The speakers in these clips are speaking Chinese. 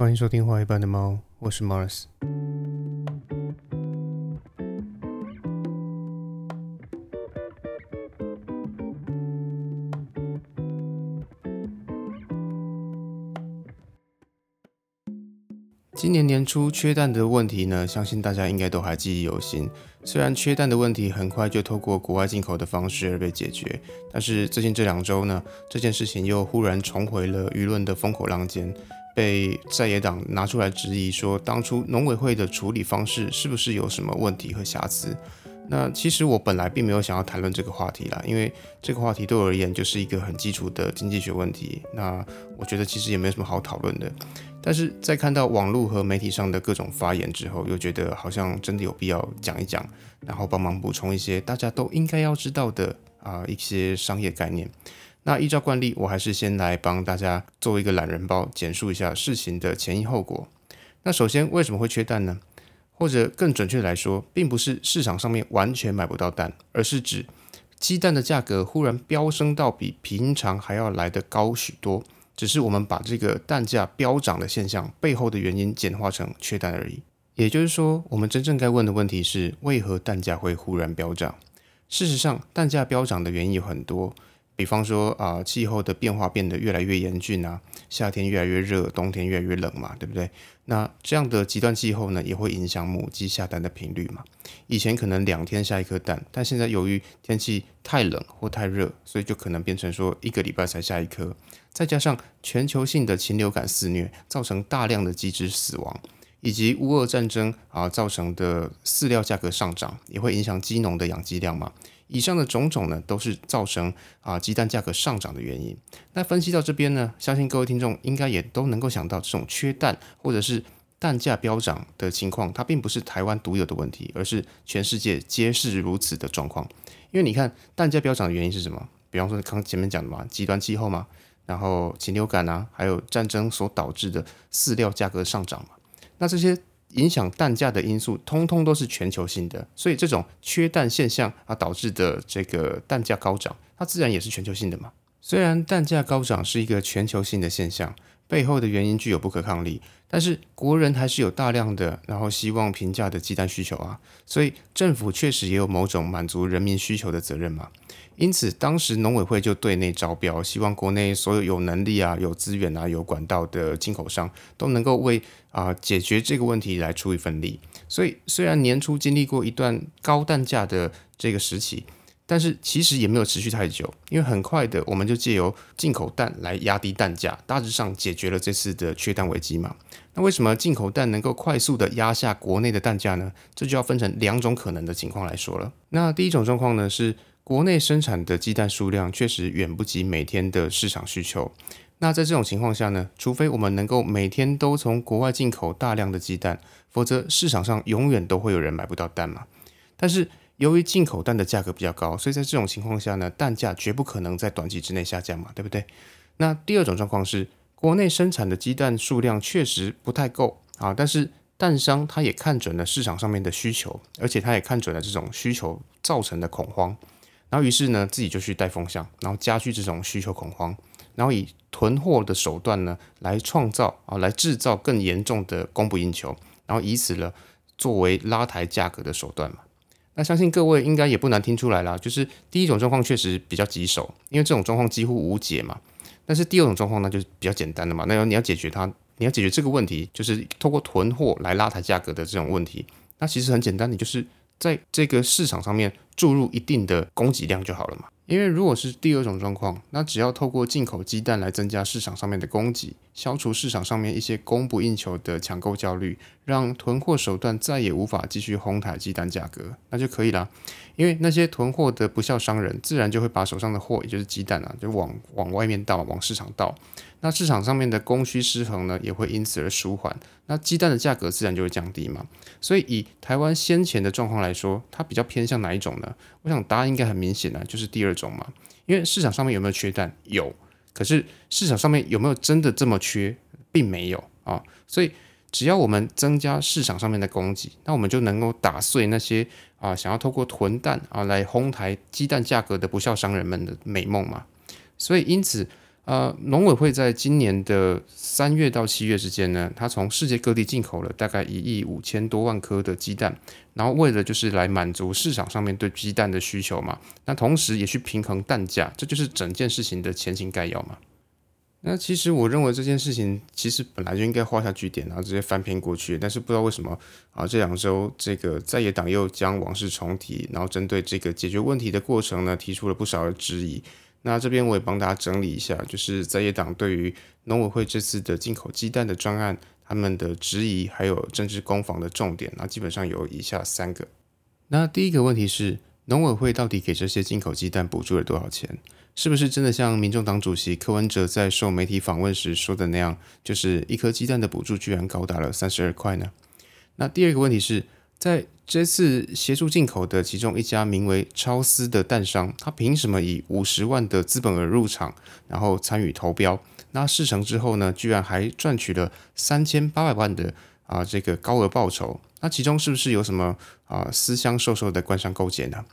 欢迎收听《画一般的猫》，我是 Mars。今年年初缺蛋的问题呢，相信大家应该都还记忆犹新。虽然缺蛋的问题很快就透过国外进口的方式而被解决，但是最近这两周呢，这件事情又忽然重回了舆论的风口浪尖，被在野党拿出来质疑，说当初农委会的处理方式是不是有什么问题和瑕疵？那其实我本来并没有想要谈论这个话题啦，因为这个话题对我而言就是一个很基础的经济学问题。那我觉得其实也没有什么好讨论的。但是在看到网络和媒体上的各种发言之后，又觉得好像真的有必要讲一讲，然后帮忙补充一些大家都应该要知道的啊一些商业概念。那依照惯例，我还是先来帮大家做一个懒人包，简述一下事情的前因后果。那首先为什么会缺蛋呢？或者更准确来说，并不是市场上面完全买不到蛋，而是指鸡蛋的价格忽然飙升到比平常还要来得高许多。只是我们把这个蛋价飙涨的现象背后的原因简化成缺蛋而已。也就是说，我们真正该问的问题是：为何蛋价会忽然飙涨？事实上，蛋价飙涨的原因有很多。比方说啊，气候的变化变得越来越严峻啊，夏天越来越热，冬天越来越冷嘛，对不对？那这样的极端气候呢，也会影响母鸡下蛋的频率嘛。以前可能两天下一颗蛋，但现在由于天气太冷或太热，所以就可能变成说一个礼拜才下一颗。再加上全球性的禽流感肆虐，造成大量的鸡只死亡，以及乌俄战争啊造成的饲料价格上涨，也会影响鸡农的养鸡量嘛。以上的种种呢，都是造成啊鸡蛋价格上涨的原因。那分析到这边呢，相信各位听众应该也都能够想到，这种缺蛋或者是蛋价飙涨的情况，它并不是台湾独有的问题，而是全世界皆是如此的状况。因为你看蛋价飙涨的原因是什么？比方说刚前面讲的嘛，极端气候嘛，然后禽流感啊，还有战争所导致的饲料价格上涨嘛。那这些。影响蛋价的因素，通通都是全球性的，所以这种缺蛋现象啊导致的这个蛋价高涨，它自然也是全球性的嘛。虽然蛋价高涨是一个全球性的现象，背后的原因具有不可抗力，但是国人还是有大量的然后希望平价的鸡蛋需求啊，所以政府确实也有某种满足人民需求的责任嘛。因此，当时农委会就对内招标，希望国内所有有能力啊、有资源啊、有管道的进口商都能够为啊解决这个问题来出一份力。所以，虽然年初经历过一段高蛋价的这个时期，但是其实也没有持续太久，因为很快的我们就借由进口蛋来压低蛋价，大致上解决了这次的缺蛋危机嘛。那为什么进口蛋能够快速的压下国内的蛋价呢？这就要分成两种可能的情况来说了。那第一种状况呢是。国内生产的鸡蛋数量确实远不及每天的市场需求。那在这种情况下呢，除非我们能够每天都从国外进口大量的鸡蛋，否则市场上永远都会有人买不到蛋嘛。但是由于进口蛋的价格比较高，所以在这种情况下呢，蛋价绝不可能在短期之内下降嘛，对不对？那第二种状况是，国内生产的鸡蛋数量确实不太够啊，但是蛋商他也看准了市场上面的需求，而且他也看准了这种需求造成的恐慌。然后于是呢，自己就去带风向，然后加剧这种需求恐慌，然后以囤货的手段呢，来创造啊，来制造更严重的供不应求，然后以此呢，作为拉抬价格的手段嘛。那相信各位应该也不难听出来啦，就是第一种状况确实比较棘手，因为这种状况几乎无解嘛。但是第二种状况呢，就是比较简单的嘛。那要你要解决它，你要解决这个问题，就是通过囤货来拉抬价格的这种问题，那其实很简单，你就是。在这个市场上面注入一定的供给量就好了嘛。因为如果是第二种状况，那只要透过进口鸡蛋来增加市场上面的供给，消除市场上面一些供不应求的抢购焦虑，让囤货手段再也无法继续哄抬鸡蛋价格，那就可以啦。因为那些囤货的不孝商人，自然就会把手上的货，也就是鸡蛋啊，就往往外面倒，往市场倒。那市场上面的供需失衡呢，也会因此而舒缓，那鸡蛋的价格自然就会降低嘛。所以以台湾先前的状况来说，它比较偏向哪一种呢？我想答案应该很明显啊，就是第二种嘛。因为市场上面有没有缺蛋？有，可是市场上面有没有真的这么缺？并没有啊。所以只要我们增加市场上面的供给，那我们就能够打碎那些啊想要透过囤蛋啊来哄抬鸡蛋价格的不孝商人们的美梦嘛。所以因此。呃，农委会在今年的三月到七月之间呢，它从世界各地进口了大概一亿五千多万颗的鸡蛋，然后为了就是来满足市场上面对鸡蛋的需求嘛，那同时也去平衡蛋价，这就是整件事情的前情概要嘛。那其实我认为这件事情其实本来就应该画下句点，然后直接翻篇过去。但是不知道为什么啊，这两周这个在野党又将往事重提，然后针对这个解决问题的过程呢，提出了不少的质疑。那这边我也帮大家整理一下，就是在野党对于农委会这次的进口鸡蛋的专案，他们的质疑还有政治攻防的重点，那基本上有以下三个。那第一个问题是，农委会到底给这些进口鸡蛋补助了多少钱？是不是真的像民众党主席柯文哲在受媒体访问时说的那样，就是一颗鸡蛋的补助居然高达了三十二块呢？那第二个问题是在这次协助进口的其中一家名为超思的蛋商，他凭什么以五十万的资本额入场，然后参与投标？那事成之后呢，居然还赚取了三千八百万的啊这个高额报酬？那其中是不是有什么啊私相授受的官商勾结呢？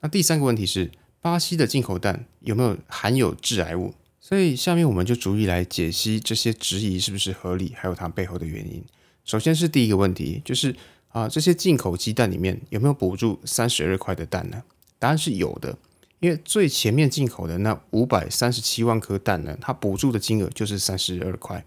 那第三个问题是。巴西的进口蛋有没有含有致癌物？所以下面我们就逐一来解析这些质疑是不是合理，还有它背后的原因。首先是第一个问题，就是啊，这些进口鸡蛋里面有没有补助三十二块的蛋呢？答案是有的，因为最前面进口的那五百三十七万颗蛋呢，它补助的金额就是三十二块。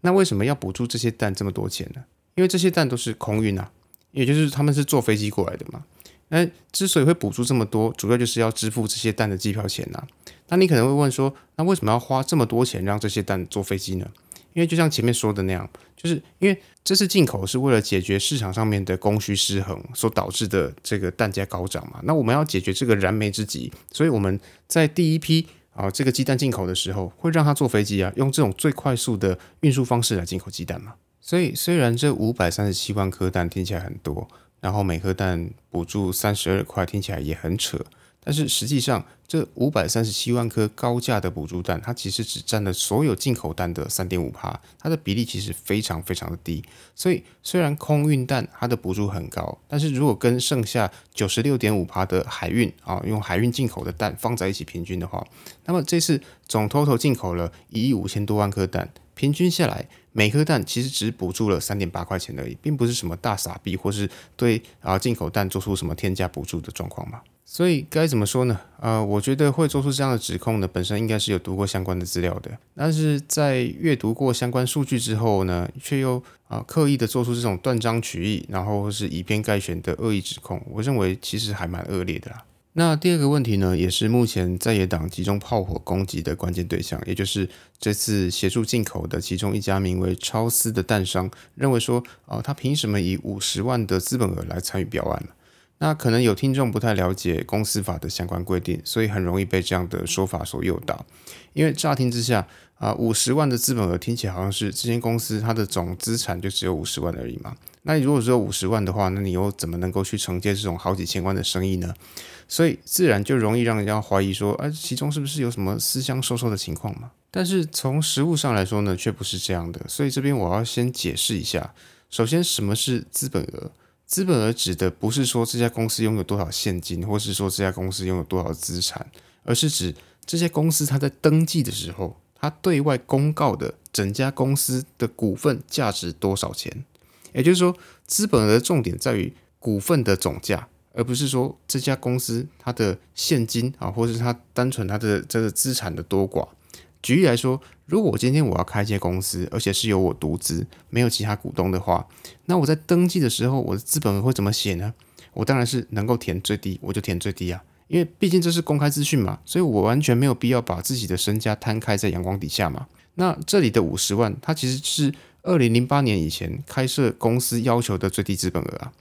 那为什么要补助这些蛋这么多钱呢？因为这些蛋都是空运啊，也就是他们是坐飞机过来的嘛。那之所以会补助这么多，主要就是要支付这些蛋的机票钱呐。那你可能会问说，那为什么要花这么多钱让这些蛋坐飞机呢？因为就像前面说的那样，就是因为这次进口是为了解决市场上面的供需失衡所导致的这个蛋价高涨嘛。那我们要解决这个燃眉之急，所以我们在第一批啊这个鸡蛋进口的时候，会让它坐飞机啊，用这种最快速的运输方式来进口鸡蛋嘛。所以虽然这五百三十七万颗蛋听起来很多。然后每颗蛋补助三十二块，听起来也很扯。但是实际上，这五百三十七万颗高价的补助蛋，它其实只占了所有进口蛋的三点五帕，它的比例其实非常非常的低。所以虽然空运蛋它的补助很高，但是如果跟剩下九十六点五帕的海运啊，用海运进口的蛋放在一起平均的话，那么这次总 total 进口了一亿五千多万颗蛋，平均下来。每颗蛋其实只补助了三点八块钱而已，并不是什么大傻逼，或是对啊进口蛋做出什么添加补助的状况嘛。所以该怎么说呢？呃，我觉得会做出这样的指控的，本身应该是有读过相关的资料的，但是在阅读过相关数据之后呢，却又啊刻意的做出这种断章取义，然后是以偏概全的恶意指控，我认为其实还蛮恶劣的啦。那第二个问题呢，也是目前在野党集中炮火攻击的关键对象，也就是这次协助进口的其中一家名为超思的蛋商，认为说，啊，他凭什么以五十万的资本额来参与标案呢？那可能有听众不太了解公司法的相关规定，所以很容易被这样的说法所诱导，因为乍听之下，啊，五十万的资本额听起来好像是这间公司它的总资产就只有五十万而已嘛。那你如果只有五十万的话，那你又怎么能够去承接这种好几千万的生意呢？所以自然就容易让人家怀疑说，哎，其中是不是有什么私相授受的情况嘛？但是从实物上来说呢，却不是这样的。所以这边我要先解释一下，首先什么是资本额？资本额指的不是说这家公司拥有多少现金，或是说这家公司拥有多少资产，而是指这些公司它在登记的时候，它对外公告的整家公司的股份价值多少钱。也就是说，资本额的重点在于股份的总价，而不是说这家公司它的现金啊，或者是它单纯它的这个资产的多寡。举例来说，如果我今天我要开一间公司，而且是由我独资，没有其他股东的话，那我在登记的时候，我的资本会怎么写呢？我当然是能够填最低，我就填最低啊，因为毕竟这是公开资讯嘛，所以我完全没有必要把自己的身家摊开在阳光底下嘛。那这里的五十万，它其实是。二零零八年以前开设公司要求的最低资本额啊，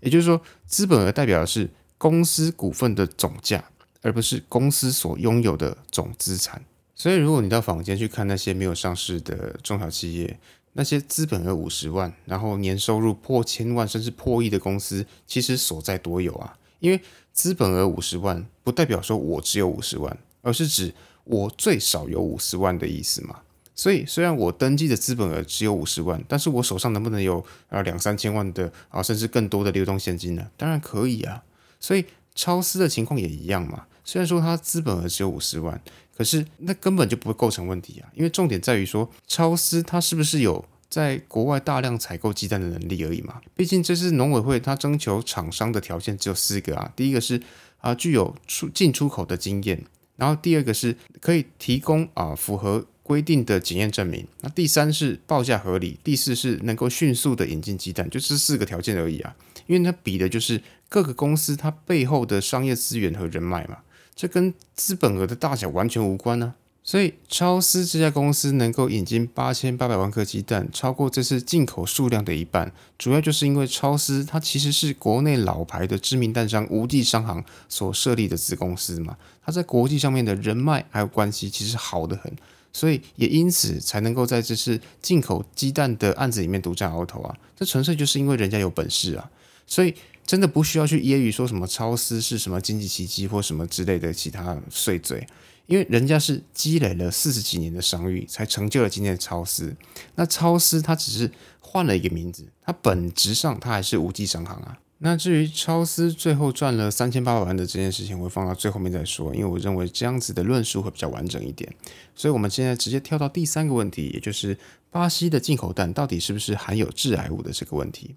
也就是说，资本额代表的是公司股份的总价，而不是公司所拥有的总资产。所以，如果你到坊间去看那些没有上市的中小企业，那些资本额五十万，然后年收入破千万甚至破亿的公司，其实所在多有啊？因为资本额五十万，不代表说我只有五十万，而是指我最少有五十万的意思嘛。所以，虽然我登记的资本额只有五十万，但是我手上能不能有啊两三千万的啊，甚至更多的流动现金呢？当然可以啊。所以超私的情况也一样嘛。虽然说它资本额只有五十万，可是那根本就不会构成问题啊，因为重点在于说超丝它是不是有在国外大量采购鸡蛋的能力而已嘛。毕竟这是农委会它征求厂商的条件只有四个啊，第一个是啊具有出进出口的经验，然后第二个是可以提供啊符合规定的检验证明，那第三是报价合理，第四是能够迅速的引进鸡蛋，就这四个条件而已啊。因为它比的就是各个公司它背后的商业资源和人脉嘛。这跟资本额的大小完全无关呢，所以超思这家公司能够引进八千八百万颗鸡蛋，超过这次进口数量的一半，主要就是因为超思它其实是国内老牌的知名蛋商无记商行所设立的子公司嘛，它在国际上面的人脉还有关系其实好的很，所以也因此才能够在这次进口鸡蛋的案子里面独占鳌头啊，这纯粹就是因为人家有本事啊，所以。真的不需要去揶揄说什么超思是什么经济奇迹或什么之类的其他碎嘴，因为人家是积累了四十几年的商誉，才成就了今天的超思。那超思它只是换了一个名字，它本质上它还是无机商行啊。那至于超思最后赚了三千八百万的这件事情，我会放到最后面再说，因为我认为这样子的论述会比较完整一点。所以，我们现在直接跳到第三个问题，也就是巴西的进口蛋到底是不是含有致癌物的这个问题。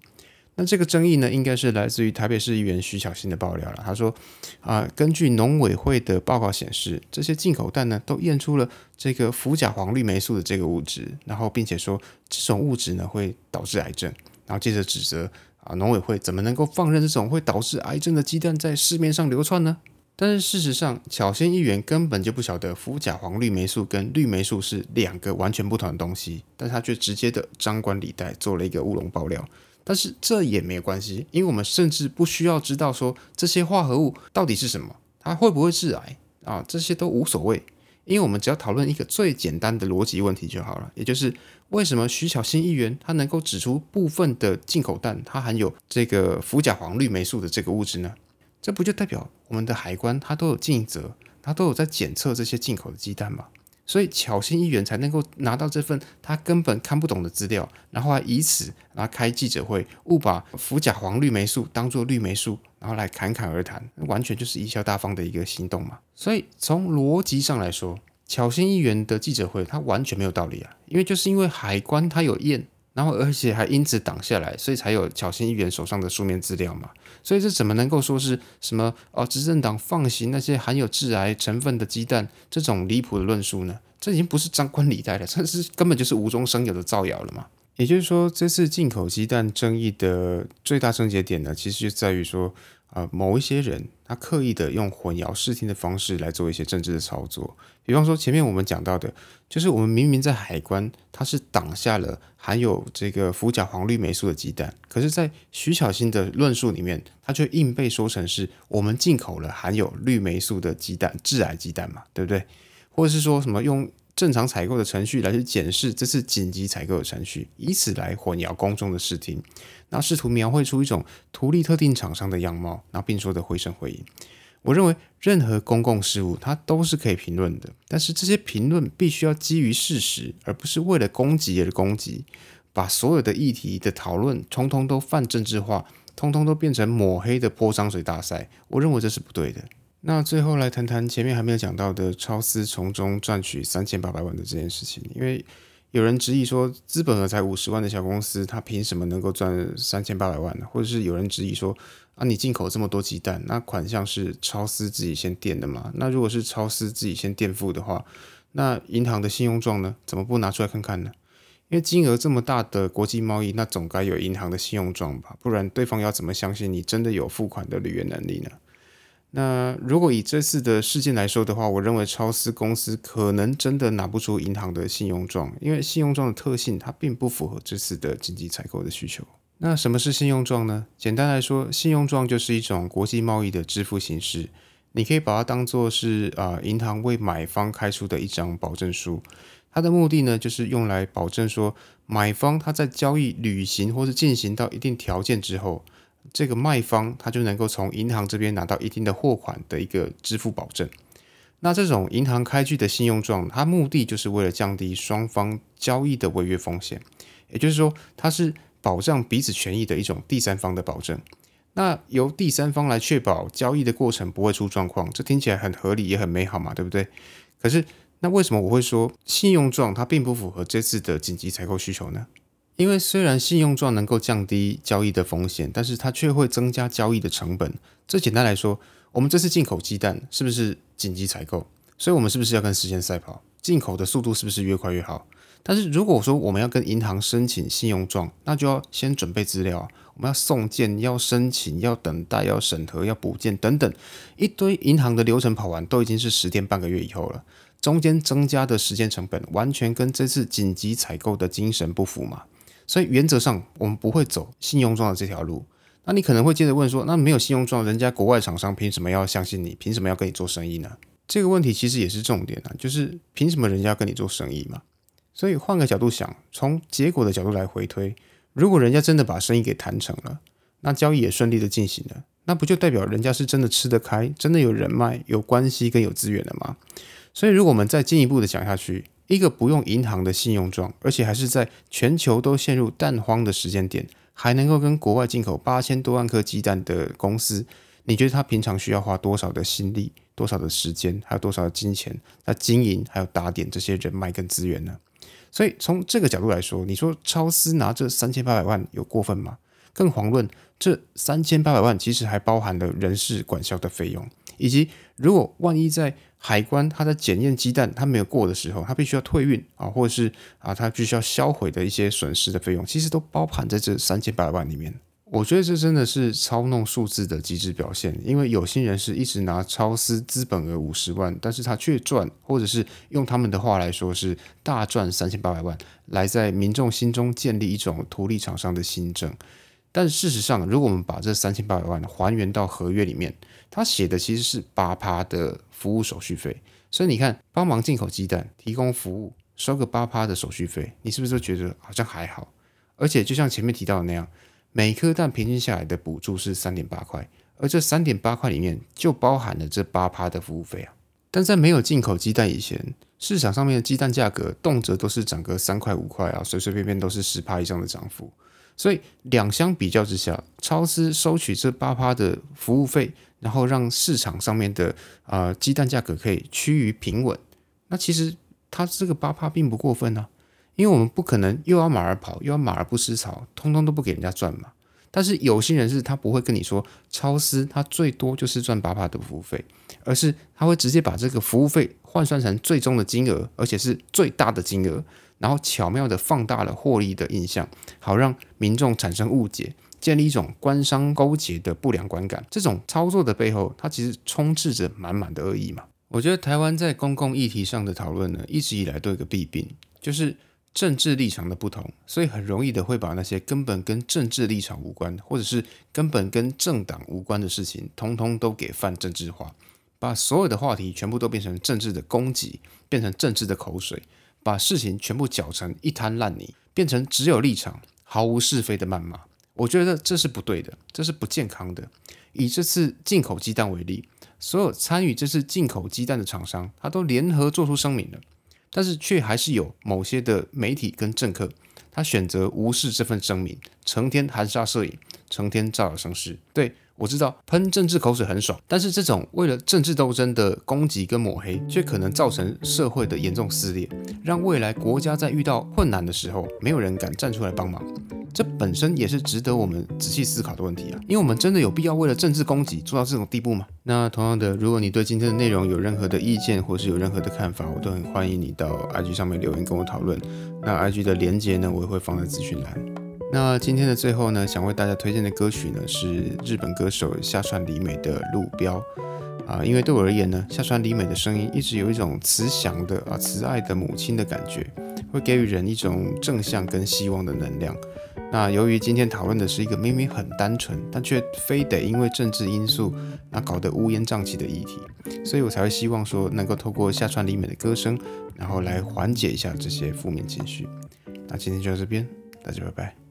那这个争议呢，应该是来自于台北市议员徐小新的爆料了。他说，啊，根据农委会的报告显示，这些进口蛋呢都验出了这个氟甲黄绿霉素的这个物质，然后并且说这种物质呢会导致癌症，然后接着指责啊农委会怎么能够放任这种会导致癌症的鸡蛋在市面上流窜呢？但是事实上，巧先议员根本就不晓得氟甲黄绿霉素跟绿霉素是两个完全不同的东西，但他却直接的张冠李戴做了一个乌龙爆料。但是这也没有关系，因为我们甚至不需要知道说这些化合物到底是什么，它会不会致癌啊，这些都无所谓，因为我们只要讨论一个最简单的逻辑问题就好了，也就是为什么徐小新议员他能够指出部分的进口蛋它含有这个氟甲黄绿霉素的这个物质呢？这不就代表我们的海关它都有尽责，它都有在检测这些进口的鸡蛋吗？所以巧心议员才能够拿到这份他根本看不懂的资料，然后来以此然后开记者会，误把氟甲黄绿霉素当做绿霉素，然后来侃侃而谈，完全就是贻笑大方的一个行动嘛。所以从逻辑上来说，巧心议员的记者会他完全没有道理啊，因为就是因为海关他有验。然后，而且还因此挡下来，所以才有巧心议员手上的书面资料嘛。所以这怎么能够说是什么哦？执政党放行那些含有致癌成分的鸡蛋这种离谱的论述呢？这已经不是张冠李戴了，这是根本就是无中生有的造谣了嘛。也就是说，这次进口鸡蛋争议的最大症结点呢，其实就在于说。啊，某一些人他刻意的用混淆视听的方式来做一些政治的操作，比方说前面我们讲到的，就是我们明明在海关，它是挡下了含有这个氟甲黄绿霉素的鸡蛋，可是，在徐小新的论述里面，他却硬被说成是我们进口了含有绿霉素的鸡蛋，致癌鸡蛋嘛，对不对？或者是说什么用？正常采购的程序来去检视这次紧急采购的程序，以此来混淆公众的视听，然后试图描绘出一种图利特定厂商的样貌，然后并说的回声回应。我认为任何公共事务它都是可以评论的，但是这些评论必须要基于事实，而不是为了攻击而攻击，把所有的议题的讨论通通都泛政治化，通通都变成抹黑的泼脏水大赛。我认为这是不对的。那最后来谈谈前面还没有讲到的超思从中赚取三千八百万的这件事情，因为有人质疑说，资本额才五十万的小公司，它凭什么能够赚三千八百万呢？或者是有人质疑说，啊，你进口这么多鸡蛋，那款项是超思自己先垫的嘛？那如果是超思自己先垫付的话，那银行的信用状呢，怎么不拿出来看看呢？因为金额这么大的国际贸易，那总该有银行的信用状吧？不然对方要怎么相信你真的有付款的履约能力呢？那如果以这次的事件来说的话，我认为超思公司可能真的拿不出银行的信用状，因为信用状的特性它并不符合这次的经济采购的需求。那什么是信用状呢？简单来说，信用状就是一种国际贸易的支付形式，你可以把它当做是啊银行为买方开出的一张保证书，它的目的呢就是用来保证说买方他在交易履行或是进行到一定条件之后。这个卖方他就能够从银行这边拿到一定的货款的一个支付保证。那这种银行开具的信用状，它目的就是为了降低双方交易的违约风险，也就是说，它是保障彼此权益的一种第三方的保证。那由第三方来确保交易的过程不会出状况，这听起来很合理也很美好嘛，对不对？可是那为什么我会说信用状它并不符合这次的紧急采购需求呢？因为虽然信用状能够降低交易的风险，但是它却会增加交易的成本。这简单来说，我们这次进口鸡蛋是不是紧急采购？所以我们是不是要跟时间赛跑？进口的速度是不是越快越好？但是如果说我们要跟银行申请信用状，那就要先准备资料，我们要送件、要申请、要等待、要审核、要补件等等一堆银行的流程跑完，都已经是十天半个月以后了。中间增加的时间成本，完全跟这次紧急采购的精神不符嘛？所以原则上我们不会走信用状的这条路。那你可能会接着问说，那没有信用状，人家国外厂商凭什么要相信你？凭什么要跟你做生意呢？这个问题其实也是重点啊，就是凭什么人家要跟你做生意嘛？所以换个角度想，从结果的角度来回推，如果人家真的把生意给谈成了，那交易也顺利的进行了，那不就代表人家是真的吃得开，真的有人脉、有关系跟有资源了吗？所以如果我们再进一步的讲下去，一个不用银行的信用状，而且还是在全球都陷入蛋荒的时间点，还能够跟国外进口八千多万颗鸡蛋的公司，你觉得他平常需要花多少的心力、多少的时间，还有多少的金钱来经营，还有打点这些人脉跟资源呢？所以从这个角度来说，你说超思拿这三千八百万有过分吗？更遑论这三千八百万其实还包含了人事管销的费用，以及如果万一在海关他在检验鸡蛋他没有过的时候，他必须要退运啊，或者是啊他必须要销毁的一些损失的费用，其实都包含在这三千八百万里面。我觉得这真的是操弄数字的极致表现，因为有心人士一直拿超私资本额五十万，但是他却赚，或者是用他们的话来说是大赚三千八百万，来在民众心中建立一种图利厂商的新政。但事实上，如果我们把这三千八百万还原到合约里面，他写的其实是八趴的服务手续费，所以你看，帮忙进口鸡蛋、提供服务，收个八趴的手续费，你是不是就觉得好像还好？而且就像前面提到的那样。每颗蛋平均下来的补助是三点八块，而这三点八块里面就包含了这八趴的服务费啊。但在没有进口鸡蛋以前，市场上面的鸡蛋价格动辄都是涨个三块五块啊，随随便便都是十趴以上的涨幅。所以两相比较之下，超市收取这八趴的服务费，然后让市场上面的啊鸡蛋价格可以趋于平稳，那其实它这个八趴并不过分呢。因为我们不可能又要马儿跑，又要马儿不吃草，通通都不给人家赚嘛。但是有些人是他不会跟你说，超市他最多就是赚八趴的服务费，而是他会直接把这个服务费换算成最终的金额，而且是最大的金额，然后巧妙的放大了获利的印象，好让民众产生误解，建立一种官商勾结的不良观感。这种操作的背后，它其实充斥着满满的恶意嘛。我觉得台湾在公共议题上的讨论呢，一直以来都有个弊病，就是。政治立场的不同，所以很容易的会把那些根本跟政治立场无关，或者是根本跟政党无关的事情，通通都给泛政治化，把所有的话题全部都变成政治的攻击，变成政治的口水，把事情全部搅成一滩烂泥，变成只有立场毫无是非的谩骂。我觉得这是不对的，这是不健康的。以这次进口鸡蛋为例，所有参与这次进口鸡蛋的厂商，他都联合做出声明了。但是却还是有某些的媒体跟政客，他选择无视这份声明，成天含沙射影，成天造谣生事。对我知道喷政治口水很爽，但是这种为了政治斗争的攻击跟抹黑，却可能造成社会的严重撕裂，让未来国家在遇到困难的时候，没有人敢站出来帮忙。这本身也是值得我们仔细思考的问题啊，因为我们真的有必要为了政治攻击做到这种地步吗？那同样的，如果你对今天的内容有任何的意见，或是有任何的看法，我都很欢迎你到 IG 上面留言跟我讨论。那 IG 的连接呢，我也会放在资讯栏。那今天的最后呢，想为大家推荐的歌曲呢，是日本歌手下川里美的《路标》啊，因为对我而言呢，下川里美的声音一直有一种慈祥的啊慈爱的母亲的感觉，会给予人一种正向跟希望的能量。那由于今天讨论的是一个明明很单纯，但却非得因为政治因素那搞得乌烟瘴气的议题，所以我才会希望说能够透过下川里美的歌声，然后来缓解一下这些负面情绪。那今天就到这边，大家拜拜。